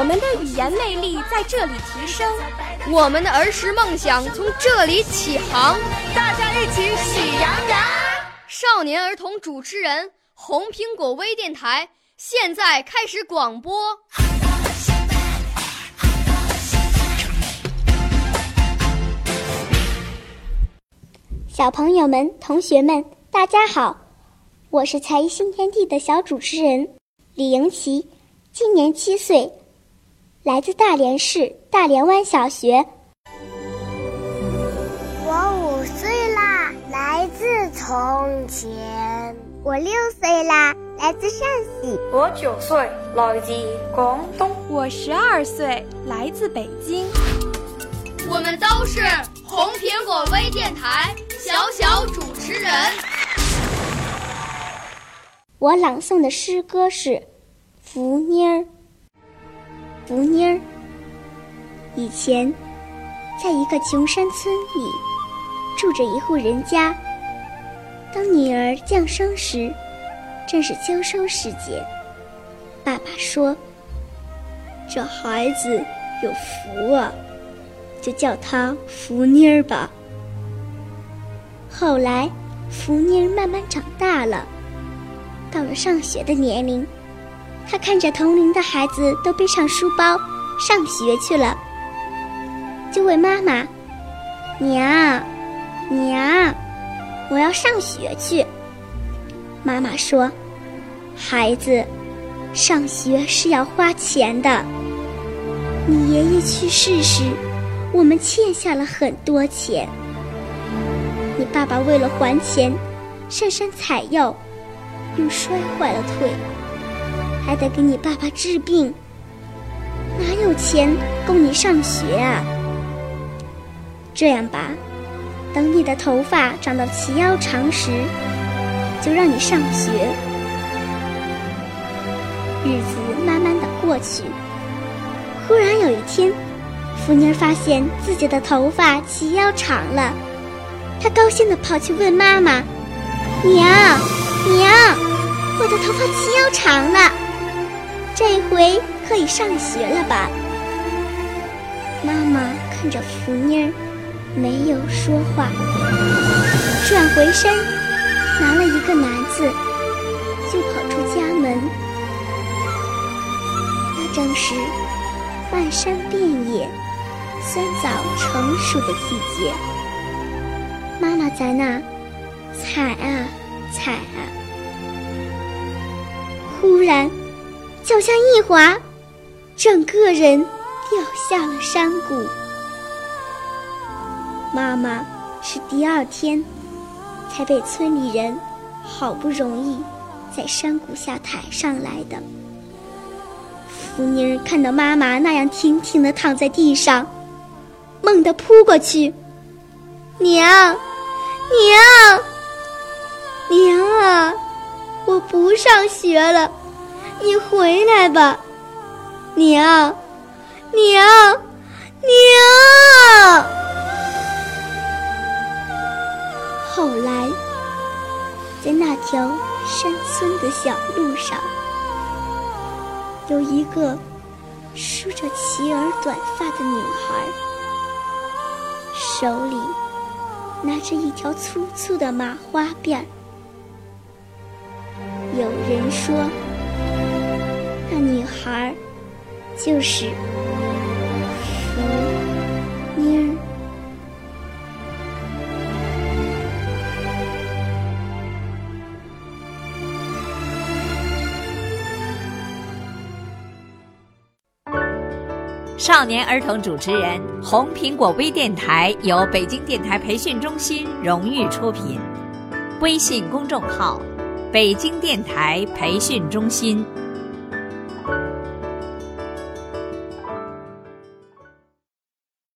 我们的语言魅力在这里提升，我们的儿时梦想从这里起航。大家一起喜羊羊。少年儿童主持人，红苹果微电台。现在开始广播。小朋友们、同学们，大家好，我是才艺新天地的小主持人李莹琪，今年七岁，来自大连市大连湾小学。我五岁啦，来自从前。我六岁啦。来自陕西，我九岁，来自广东，我十二岁，来自北京。我们都是红苹果微电台小小主持人。我朗诵的诗歌是《福妮儿》。福妮儿，以前，在一个穷山村里，住着一户人家。当女儿降生时，正是秋收时节，爸爸说：“这孩子有福啊，就叫她福妮儿吧。”后来，福妮儿慢慢长大了，到了上学的年龄，他看着同龄的孩子都背上书包上学去了，就问妈妈：“娘，娘，我要上学去。”妈妈说：“孩子，上学是要花钱的。你爷爷去世时，我们欠下了很多钱。你爸爸为了还钱，上山采药，又摔坏了腿，还得给你爸爸治病，哪有钱供你上学啊？这样吧，等你的头发长到齐腰长时。”就让你上学。日子慢慢的过去，忽然有一天，福妮儿发现自己的头发齐腰长了，她高兴的跑去问妈妈：“娘，娘，我的头发齐腰长了，这回可以上学了吧？”妈妈看着福妮儿，没有说话，转回身。拿了一个篮子，就跑出家门。那正是漫山遍野、酸枣成熟的季节。妈妈在那采啊采啊，忽然脚下一滑，整个人掉下了山谷。妈妈是第二天。才被村里人好不容易在山谷下抬上来的。福妮儿看到妈妈那样挺挺的躺在地上，猛地扑过去：“娘，娘，娘啊！我不上学了，你回来吧，娘，娘，娘。”后来，在那条山村的小路上，有一个梳着齐耳短发的女孩，手里拿着一条粗粗的麻花辫。有人说，那女孩就是福妮儿。少年儿童主持人，红苹果微电台由北京电台培训中心荣誉出品，微信公众号：北京电台培训中心。